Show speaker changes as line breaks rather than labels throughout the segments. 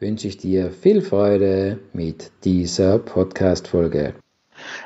wünsche ich dir viel Freude mit dieser Podcast-Folge.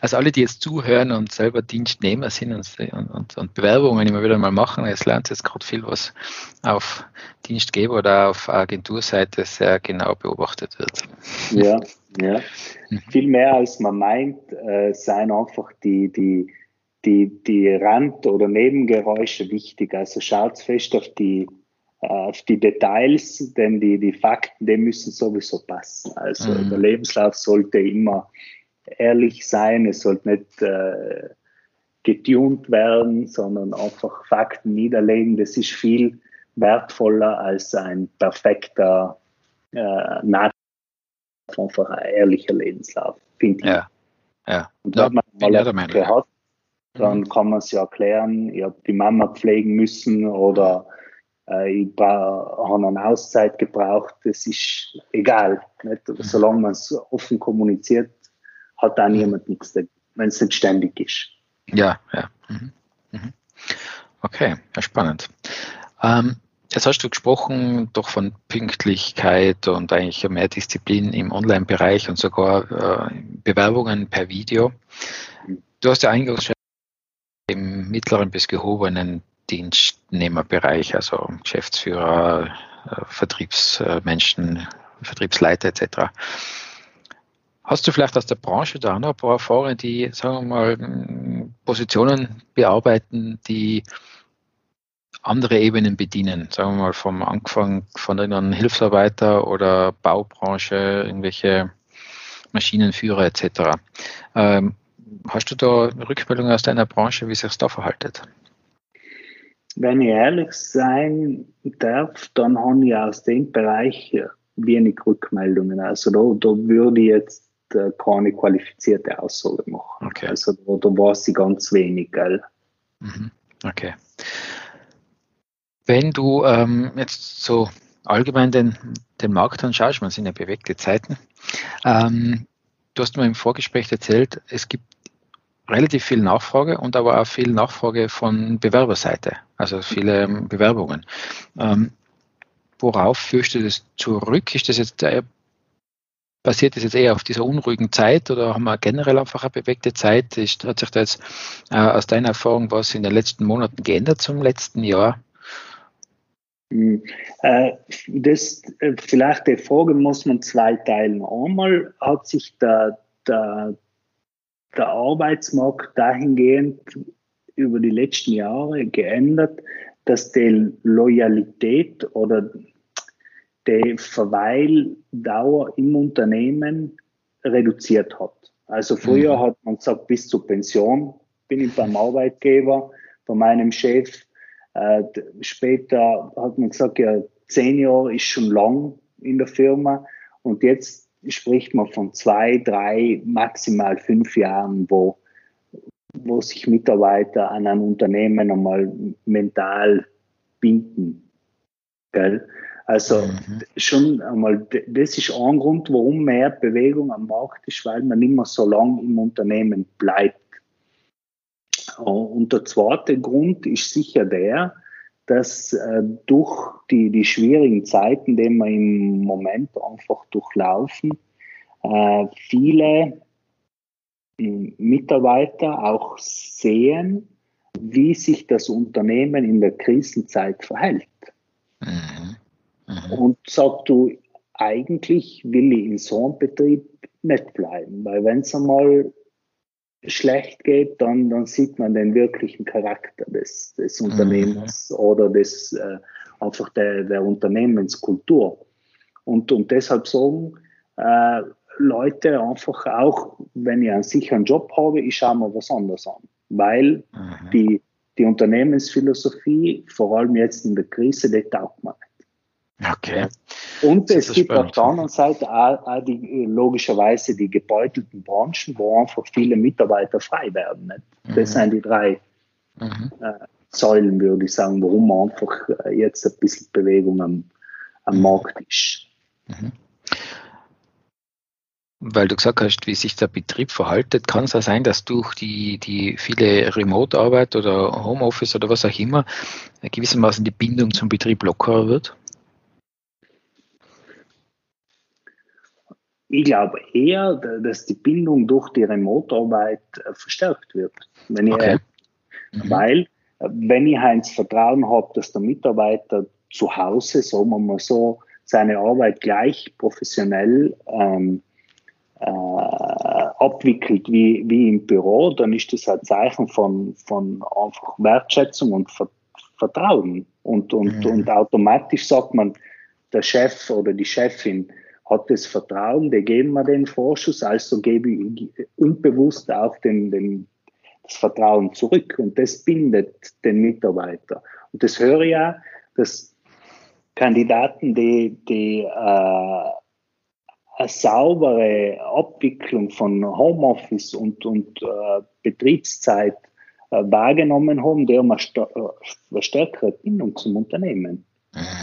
Also alle, die jetzt zuhören und selber Dienstnehmer sind und, und, und Bewerbungen immer wieder mal machen, jetzt lernt jetzt gerade viel, was auf Dienstgeber oder auf Agenturseite sehr genau beobachtet wird.
Ja, ja. Mhm. Viel mehr als man meint, äh, seien einfach die, die, die, die Rand- oder Nebengeräusche wichtig. Also schaut fest auf die auf die Details, denn die, die Fakten, die müssen sowieso passen. Also mhm. der Lebenslauf sollte immer ehrlich sein, es sollte nicht äh, getunt werden, sondern einfach Fakten niederlegen. Das ist viel wertvoller als ein perfekter, äh, einfach ein ehrlicher Lebenslauf, finde ich.
Ja. Ja.
Und wenn man mal hat, dann mhm. kann man es ja erklären, ich habe die Mama pflegen müssen oder äh, ich habe eine Auszeit gebraucht, das ist egal. Nicht? Solange man es offen kommuniziert, hat da niemand nichts dagegen, wenn es nicht ständig ist.
Ja, ja. Mhm. Mhm. Okay, ja, spannend. Ähm, jetzt hast du gesprochen doch von Pünktlichkeit und eigentlich mehr Disziplin im Online-Bereich und sogar äh, Bewerbungen per Video. Mhm. Du hast ja eingangs im mittleren bis gehobenen Dienstnehmerbereich, also Geschäftsführer, äh, Vertriebsmenschen, Vertriebsleiter etc. Hast du vielleicht aus der Branche da noch ein paar Erfahrungen, die, sagen wir mal, Positionen bearbeiten, die andere Ebenen bedienen, sagen wir mal vom Anfang von irgendeinem Hilfsarbeiter oder Baubranche, irgendwelche Maschinenführer etc. Ähm, hast du da Rückmeldungen aus deiner Branche, wie sich das da verhaltet?
Wenn ich ehrlich sein darf, dann habe ich aus dem Bereich wenig Rückmeldungen. Also da, da würde ich jetzt äh, keine qualifizierte Aussage machen. Okay. Also da, da war sie ganz wenig, gell?
Mhm. Okay. Wenn du ähm, jetzt so allgemein den, den Markt anschaust, man sind ja bewegte Zeiten, ähm, du hast mir im Vorgespräch erzählt, es gibt relativ viel Nachfrage und aber auch viel Nachfrage von Bewerberseite, also viele ähm, Bewerbungen. Ähm, worauf führst du das zurück? Ist das jetzt äh, basiert das jetzt eher auf dieser unruhigen Zeit oder haben wir generell einfach eine bewegte Zeit? Ist, hat sich da jetzt äh, aus deiner Erfahrung was in den letzten Monaten geändert zum letzten Jahr?
Hm, äh, das, äh, vielleicht die Frage muss man zwei teilen. Einmal hat sich der, der, der Arbeitsmarkt dahingehend über die letzten Jahre geändert, dass die Loyalität oder die Verweildauer im Unternehmen reduziert hat. Also früher mhm. hat man gesagt, bis zur Pension bin ich beim Arbeitgeber, bei meinem Chef. Äh, später hat man gesagt, ja, zehn Jahre ist schon lang in der Firma. Und jetzt spricht man von zwei, drei, maximal fünf Jahren, wo, wo sich Mitarbeiter an ein Unternehmen einmal mental binden. Gell? Also mhm. schon einmal, das ist ein Grund, warum mehr Bewegung am Markt ist, weil man nicht mehr so lange im Unternehmen bleibt. Und der zweite Grund ist sicher der, dass äh, durch die, die schwierigen Zeiten, die wir im Moment einfach durchlaufen, äh, viele Mitarbeiter auch sehen, wie sich das Unternehmen in der Krisenzeit verhält. Mhm. Mhm. Und sagt du, eigentlich will ich in so einem Betrieb nicht bleiben, weil wenn es einmal schlecht geht, dann, dann sieht man den wirklichen Charakter des, des mhm. Unternehmens mhm. oder des, äh, einfach der, der Unternehmenskultur. Und, und deshalb sagen äh, Leute einfach auch, wenn ich einen sicheren Job habe, ich schaue mir was anderes an. Weil mhm. die, die Unternehmensphilosophie, vor allem jetzt in der Krise, die taugt man
Okay.
Und es gibt spannend. auf der anderen Seite auch, auch die, logischerweise die gebeutelten Branchen, wo einfach viele Mitarbeiter frei werden. Nicht? Das mhm. sind die drei mhm. äh, Säulen, würde ich sagen, warum man einfach äh, jetzt ein bisschen Bewegung am, am mhm. Markt ist. Mhm.
Weil du gesagt hast, wie sich der Betrieb verhaltet, kann es auch sein, dass durch die, die viele Remote-Arbeit oder Homeoffice oder was auch immer gewissermaßen die Bindung zum Betrieb lockerer wird?
Ich glaube eher, dass die Bindung durch die Remote-Arbeit äh, verstärkt wird. Wenn ich, okay. mhm. Weil, äh, wenn ich eins Vertrauen habe, dass der Mitarbeiter zu Hause, sagen wir mal so, seine Arbeit gleich professionell ähm, äh, abwickelt wie, wie im Büro, dann ist das ein Zeichen von, von einfach Wertschätzung und Vertrauen. Und, und, mhm. und automatisch sagt man, der Chef oder die Chefin, hat das Vertrauen, wir geben wir den Vorschuss, also gebe ich unbewusst auch den, den, das Vertrauen zurück und das bindet den Mitarbeiter. Und das höre ich ja, dass Kandidaten, die, die äh, eine saubere Abwicklung von Homeoffice und, und äh, Betriebszeit äh, wahrgenommen haben, die haben eine, eine stärkere Bindung zum Unternehmen.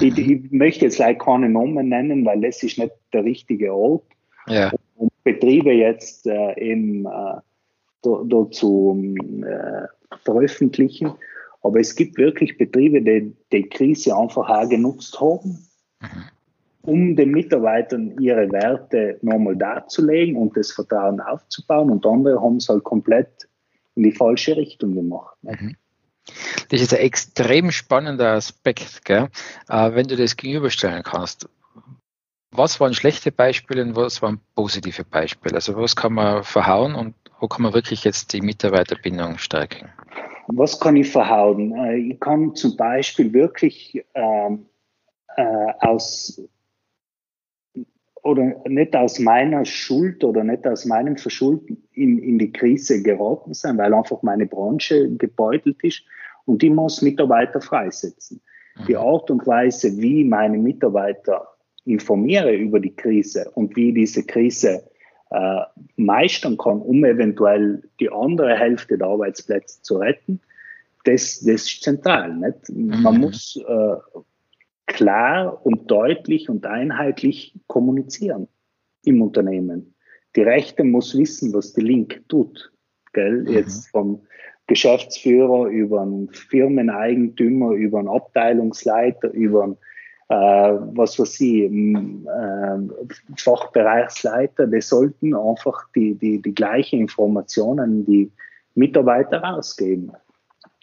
Ich, ich, möchte jetzt leider keine Namen nennen, weil das ist nicht der richtige Ort, ja. um Betriebe jetzt äh, eben äh, da, zu äh, veröffentlichen. Aber es gibt wirklich Betriebe, die die Krise einfach auch genutzt haben, mhm. Um den Mitarbeitern ihre Werte nochmal darzulegen und das Vertrauen aufzubauen. Und andere haben es halt komplett in die falsche Richtung gemacht. Mhm.
Das ist ein extrem spannender Aspekt, gell? Äh, wenn du das gegenüberstellen kannst. Was waren schlechte Beispiele und was waren positive Beispiele? Also was kann man verhauen und wo kann man wirklich jetzt die Mitarbeiterbindung stärken?
Was kann ich verhauen? Äh, ich kann zum Beispiel wirklich ähm, äh, aus oder nicht aus meiner Schuld oder nicht aus meinem Verschulden in, in die Krise geraten sein, weil einfach meine Branche gebeutelt ist und die muss Mitarbeiter freisetzen. Mhm. Die Art und Weise, wie meine Mitarbeiter informiere über die Krise und wie diese Krise äh, meistern kann, um eventuell die andere Hälfte der Arbeitsplätze zu retten, das, das ist zentral. Nicht? Mhm. Man muss äh, klar und deutlich und einheitlich kommunizieren im Unternehmen. Die Rechte muss wissen, was die Link tut. Gell? Mhm. Jetzt vom Geschäftsführer über einen Firmeneigentümer, über einen Abteilungsleiter, über einen äh, was weiß ich, äh, Fachbereichsleiter, die sollten einfach die, die, die gleiche Informationen die Mitarbeiter rausgeben.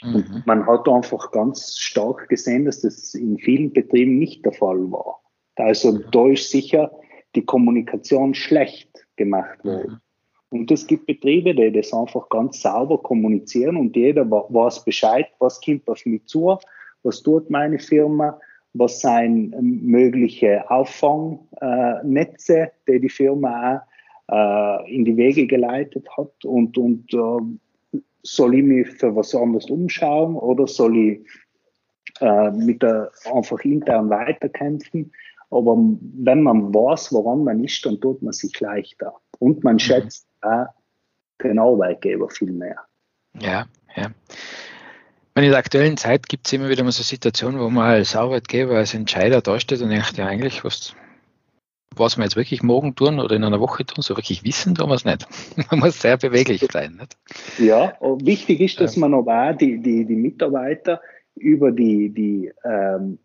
Mhm. man hat einfach ganz stark gesehen, dass das in vielen Betrieben nicht der Fall war. Also da ist sicher die Kommunikation schlecht gemacht worden. Mhm. Und es gibt Betriebe, die das einfach ganz sauber kommunizieren und jeder weiß Bescheid, was kommt auf mich zu, was tut meine Firma, was sind mögliche Auffangnetze, die die Firma auch äh, in die Wege geleitet hat und, und äh, soll ich mich für was anderes umschauen oder soll ich äh, mit der einfach intern weiterkämpfen? Aber wenn man weiß, woran man ist, dann tut man sich leichter. Und man mhm. schätzt auch den Arbeitgeber viel mehr.
Ja, ja. In der aktuellen Zeit gibt es immer wieder mal so Situationen, wo man als Arbeitgeber, als Entscheider dasteht und denkt, ja eigentlich, was was wir jetzt wirklich morgen tun oder in einer Woche tun, so wirklich wissen tun wir es nicht. Man muss sehr beweglich sein. Nicht?
Ja, wichtig ist, dass man aber auch die, die, die Mitarbeiter über die, die ähm,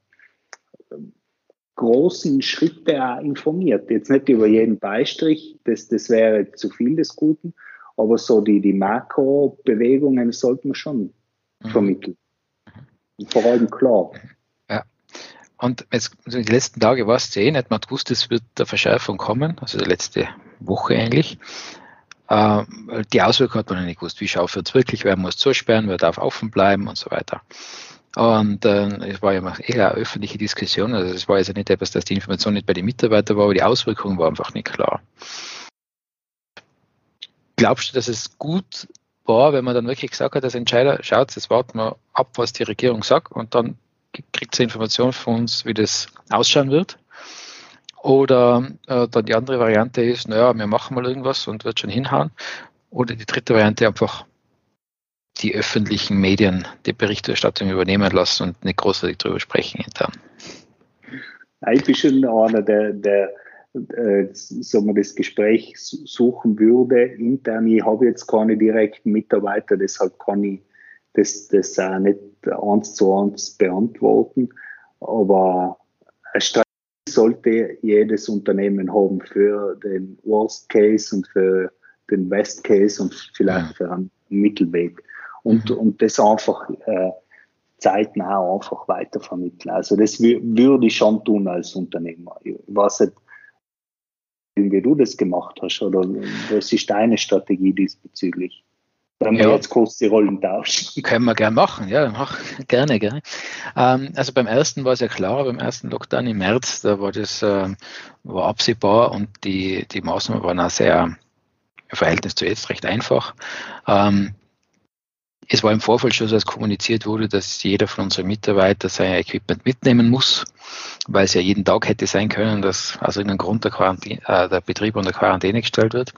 großen Schritte auch informiert. Jetzt nicht über jeden Beistrich, das, das wäre zu viel des Guten, aber so die, die Makro-Bewegungen sollten wir schon mhm. vermitteln. Vor allem klar.
Und jetzt, also die letzten Tage war es eh nicht, man hat gewusst, es wird der Verschärfung kommen, also die letzte Woche eigentlich. Äh, die Auswirkungen hat man nicht gewusst. Wie schaut es wirklich? Wer muss zusperren? Wer darf offen bleiben? Und so weiter. Und äh, es war ja eher eine öffentliche Diskussion. Also es war jetzt nicht etwas, dass die Information nicht bei den Mitarbeitern war, aber die Auswirkungen waren einfach nicht klar. Glaubst du, dass es gut war, wenn man dann wirklich gesagt hat, als Entscheider, schaut, jetzt warten wir ab, was die Regierung sagt und dann kriegt sie Informationen von uns, wie das ausschauen wird? Oder äh, dann die andere Variante ist, naja, wir machen mal irgendwas und wird schon hinhauen. Oder die dritte Variante einfach die öffentlichen Medien die Berichterstattung übernehmen lassen und nicht großartig darüber sprechen intern.
Ich bin schon einer, der, der äh, das Gespräch suchen würde intern. Ich habe jetzt keine direkten Mitarbeiter, deshalb kann ich das, das auch nicht eins zu eins beantworten. Aber eine Strategie sollte jedes Unternehmen haben für den Worst Case und für den Best Case und vielleicht für einen Mittelweg. Und, mhm. und das einfach äh, zeitnah einfach weitervermitteln. Also das würde ich schon tun als Unternehmer. Ich weiß nicht, wie du das gemacht hast oder was ist deine Strategie diesbezüglich? Wenn wir ja. jetzt kurz die Rollen tauschen.
Können wir gerne machen, ja, mach, gerne, gerne. Ähm, also beim ersten war es ja klar, beim ersten Lockdown im März, da war das äh, war absehbar und die, die Maßnahmen waren auch sehr im Verhältnis zu jetzt recht einfach. Ähm, es war im Vorfeld schon so, dass kommuniziert wurde, dass jeder von unseren Mitarbeitern sein Equipment mitnehmen muss, weil es ja jeden Tag hätte sein können, dass aus irgendeinem Grund der, Quarantäne, äh, der Betrieb unter Quarantäne gestellt wird.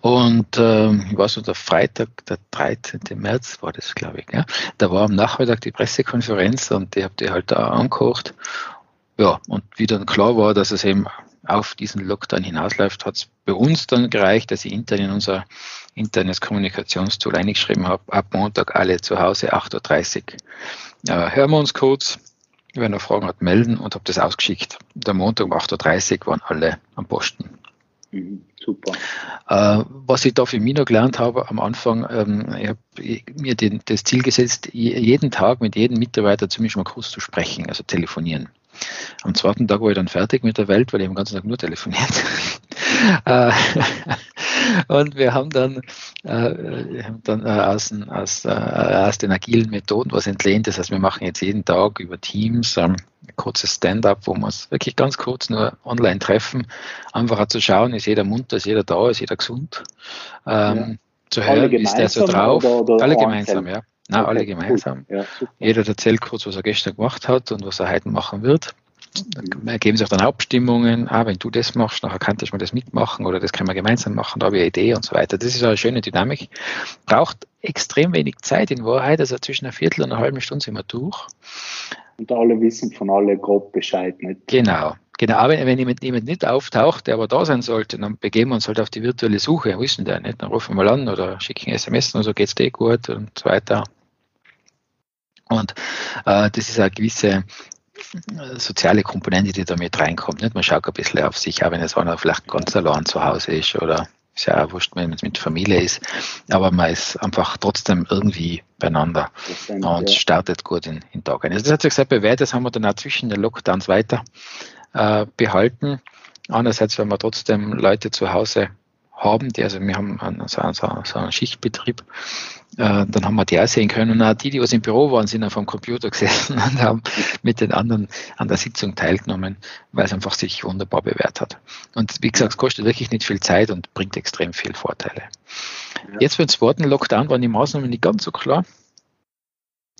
Und äh, ich weiß noch, der Freitag, der 13. März war das, glaube ich. Ja? Da war am Nachmittag die Pressekonferenz und die habt ihr halt da angekocht. Ja, und wie dann klar war, dass es eben auf diesen Lockdown hinausläuft, hat es bei uns dann gereicht, dass ich intern in unser internes Kommunikationstool eingeschrieben habe, ab Montag alle zu Hause, 8.30 Uhr. Äh, hören wir uns kurz, wenn er Fragen hat, melden und habe das ausgeschickt. Der Montag um 8.30 Uhr waren alle am Posten. Mhm, super. Äh, was ich da für mich noch gelernt habe am Anfang, ähm, ich habe mir den, das Ziel gesetzt, jeden Tag mit jedem Mitarbeiter zumindest mal kurz zu sprechen, also telefonieren. Am zweiten Tag war ich dann fertig mit der Welt, weil ich den ganzen Tag nur telefoniert. Äh, und wir haben dann, äh, haben dann äh, aus, aus, äh, aus, den agilen Methoden was entlehnt. Das heißt, wir machen jetzt jeden Tag über Teams ähm, ein kurzes Stand-up, wo wir uns wirklich ganz kurz nur online treffen. Einfach zu schauen, ist jeder munter, ist jeder da, ist jeder gesund. Ähm, ja. Zu hören, ist der so drauf. Oder, oder alle gemeinsam, ja. Nein, okay, alle gemeinsam. Ja, Jeder erzählt kurz, was er gestern gemacht hat und was er heute machen wird. Da ergeben sich dann Abstimmungen, ah, wenn du das machst, nachher kannst du das mitmachen oder das können wir gemeinsam machen, da habe ich eine Idee und so weiter. Das ist eine schöne Dynamik. Braucht extrem wenig Zeit in Wahrheit, also zwischen einer Viertel und einer halben Stunde sind wir durch.
Und alle wissen von alle grob Bescheid, nicht?
Genau. Genau, aber wenn jemand, jemand nicht auftaucht, der aber da sein sollte, dann begeben wir uns halt auf die virtuelle Suche. Denn der nicht? Dann rufen wir mal an oder schicken SMS und so geht's dir gut und so weiter. Und äh, das ist eine gewisse soziale Komponente, die da mit reinkommt. Nicht? Man schaut ein bisschen auf sich, auch wenn es einer vielleicht ganz allein zu Hause ist oder ist ja auch wurscht, wenn es mit Familie ist, aber man ist einfach trotzdem irgendwie beieinander und ja. startet gut in, in den Tag ein. Also das hat sich sehr bewährt, das haben wir dann auch zwischen den Lockdowns weiter äh, behalten. Andererseits, wenn wir trotzdem Leute zu Hause haben, die, also wir haben einen, so, einen, so einen Schichtbetrieb, äh, dann haben wir die auch sehen können. Und auch die, die was im Büro waren, sind auf dem Computer gesessen und haben mit den anderen an der Sitzung teilgenommen, weil es einfach sich wunderbar bewährt hat. Und wie gesagt, es kostet wirklich nicht viel Zeit und bringt extrem viel Vorteile. Ja. Jetzt beim zweiten Lockdown waren die Maßnahmen nicht ganz so klar.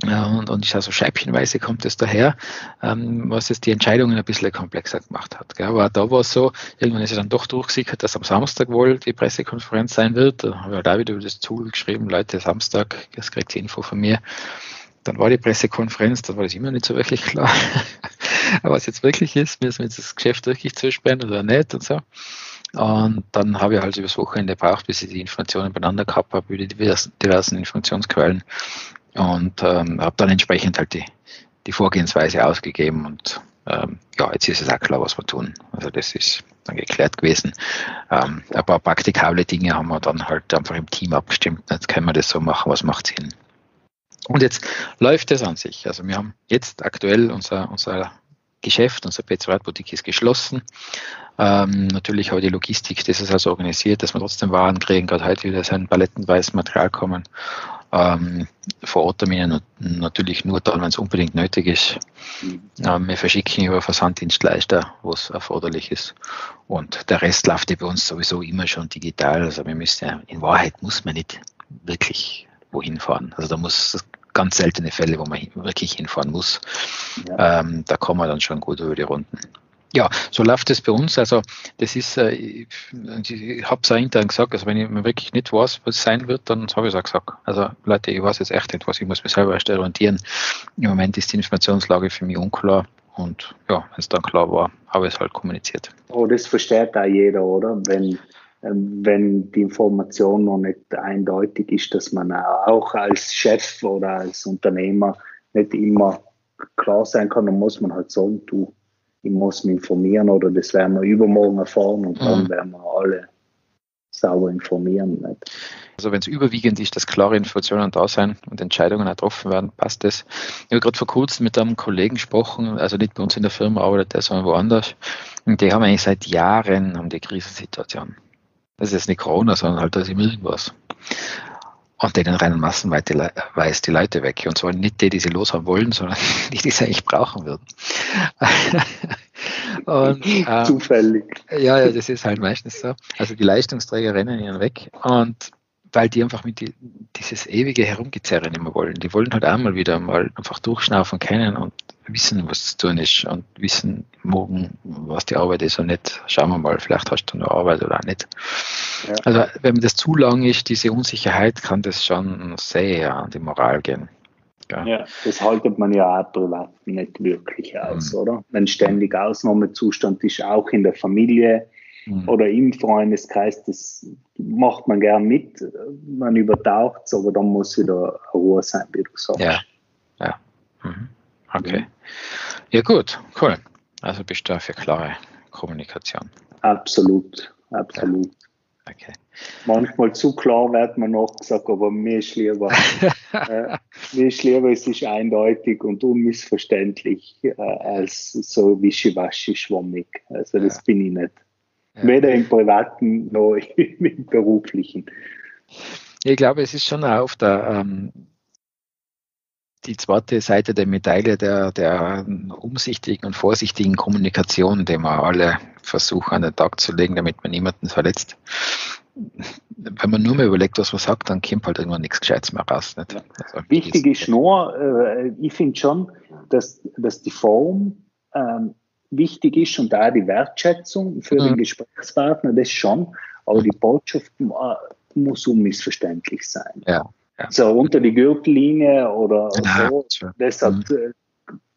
Ja, und, und ich also scheibchenweise kommt es daher, ähm, was es die Entscheidungen ein bisschen komplexer gemacht hat. Gell. Aber da war es so, irgendwann ist es dann doch durchgesickert, dass am Samstag wohl die Pressekonferenz sein wird. Da habe ich halt auch wieder über das Tool geschrieben, Leute, Samstag, das kriegt die Info von mir. Dann war die Pressekonferenz, dann war das immer nicht so wirklich klar, was jetzt wirklich ist, müssen wir jetzt das Geschäft wirklich zusperren oder nicht und so. Und dann habe ich halt übers Wochenende gebraucht, bis ich die Informationen beieinander gehabt habe, über die diversen, diversen Informationsquellen und ähm, habe dann entsprechend halt die, die Vorgehensweise ausgegeben und ähm, ja, jetzt ist es auch klar, was wir tun. Also das ist dann geklärt gewesen. Ähm, ein paar praktikable Dinge haben wir dann halt einfach im Team abgestimmt. Jetzt können wir das so machen, was macht Sinn. Und jetzt läuft es an sich. Also wir haben jetzt aktuell unser, unser Geschäft, unser Boutique ist geschlossen. Ähm, natürlich habe die Logistik, das ist also organisiert, dass wir trotzdem Waren kriegen, gerade heute wieder sein palettenweises Material kommen ähm, vor Ort Termine natürlich nur dann, wenn es unbedingt nötig ist. Ähm, wir verschicken über Versanddienstleister, wo es erforderlich ist. Und der Rest läuft ja bei uns sowieso immer schon digital. Also wir müssen ja, in Wahrheit muss man nicht wirklich wohin fahren. Also da muss ganz seltene Fälle, wo man wirklich hinfahren muss. Ja. Ähm, da kommen wir dann schon gut über die Runden. Ja, so läuft es bei uns. Also das ist, äh, ich, ich habe es auch intern gesagt, also wenn ich mir wirklich nicht weiß, was sein wird, dann habe ich es auch gesagt. Also Leute, ich weiß jetzt echt nicht, was ich muss mir selber erst orientieren. Im Moment ist die Informationslage für mich unklar und ja, wenn es dann klar war, habe ich es halt kommuniziert.
Oh, das versteht auch jeder, oder? Wenn, ähm, wenn die Information noch nicht eindeutig ist, dass man auch als Chef oder als Unternehmer nicht immer klar sein kann, dann muss man halt sagen, du, ich muss mich informieren oder das werden wir übermorgen erfahren und dann mhm. werden wir alle sauber informieren. Nicht?
Also wenn es überwiegend ist, dass klare Informationen da sein und Entscheidungen getroffen werden, passt das. Ich habe gerade vor kurzem mit einem Kollegen gesprochen, also nicht bei uns in der Firma arbeitet der, sondern woanders. Und die haben eigentlich seit Jahren haben die Krisensituation. Das ist jetzt nicht Corona, sondern halt da ist immer irgendwas. Und denen rennen massenweise die Leute weg. Und zwar nicht die, die sie loshaben wollen, sondern die, die sie eigentlich brauchen würden.
Und, äh, Zufällig.
Ja, ja, das ist halt meistens so. Also die Leistungsträger rennen ihnen weg. Und weil die einfach mit die, dieses ewige Herumgezerre nicht mehr wollen. Die wollen halt einmal wieder mal einfach durchschnaufen können und wissen, was zu tun ist und wissen morgen, was die Arbeit ist und nicht, schauen wir mal, vielleicht hast du noch Arbeit oder auch nicht. Ja. Also wenn das zu lang ist, diese Unsicherheit, kann das schon sehr an die Moral gehen.
Ja, ja das haltet man ja auch privat nicht wirklich aus, mhm. oder? Wenn ständig Ausnahmezustand ist, auch in der Familie, mhm. oder im Freundeskreis, das macht man gern mit, man übertaucht es, aber dann muss wieder Ruhe sein, wie du sagst.
Ja, ja. Mhm. Okay. Ja, gut, cool. Also bist du für klare Kommunikation.
Absolut, absolut. Ja. Okay. Manchmal zu klar wird man noch gesagt, aber mir ist lieber, äh, mir ist lieber, es ist eindeutig und unmissverständlich äh, als so wischiwaschi schwammig. Also das ja. bin ich nicht. Ja. Weder im privaten noch im beruflichen.
Ich glaube, es ist schon auf der ähm, die zweite Seite der Medaille der, der umsichtigen und vorsichtigen Kommunikation, die wir alle versuchen an den Tag zu legen, damit man niemanden verletzt. Wenn man nur mehr überlegt, was man sagt, dann kommt halt irgendwann nichts Gescheites mehr raus. Nicht?
Also, Wichtig ist nur, äh, ich finde schon, dass, dass die Form ähm, wichtig ist und da die Wertschätzung für mhm. den Gesprächspartner, das schon, aber die Botschaft muss unmissverständlich sein.
Ja, ja.
So unter die Gürtellinie oder ja, so, das hat, mhm.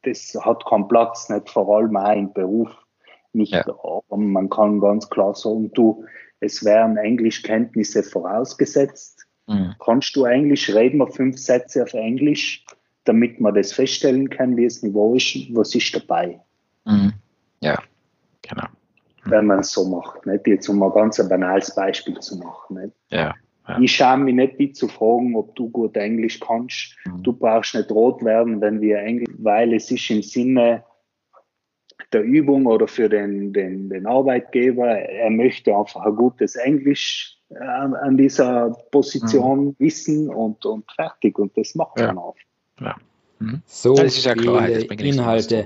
das hat keinen Platz, nicht vor allem auch im Beruf nicht. Ja. Man kann ganz klar sagen, du, es wären Englischkenntnisse vorausgesetzt. Mhm. Kannst du Englisch, reden wir fünf Sätze auf Englisch, damit man das feststellen kann, wie das Niveau ist, was ist dabei.
Mhm. Ja, genau.
Mhm. Wenn man es so macht, nicht? Jetzt um ein ganz banales Beispiel zu machen. Nicht?
Ja. Ja.
Ich schaue mich nicht, dich zu fragen, ob du gut Englisch kannst. Mhm. Du brauchst nicht rot werden, wenn wir Englisch, weil es ist im Sinne der Übung oder für den, den, den Arbeitgeber. Er möchte einfach ein gutes Englisch an, an dieser Position mhm. wissen und, und fertig. Und das macht ja. man auch.
Ja. Mhm. So das ist ja klar, Inhalte.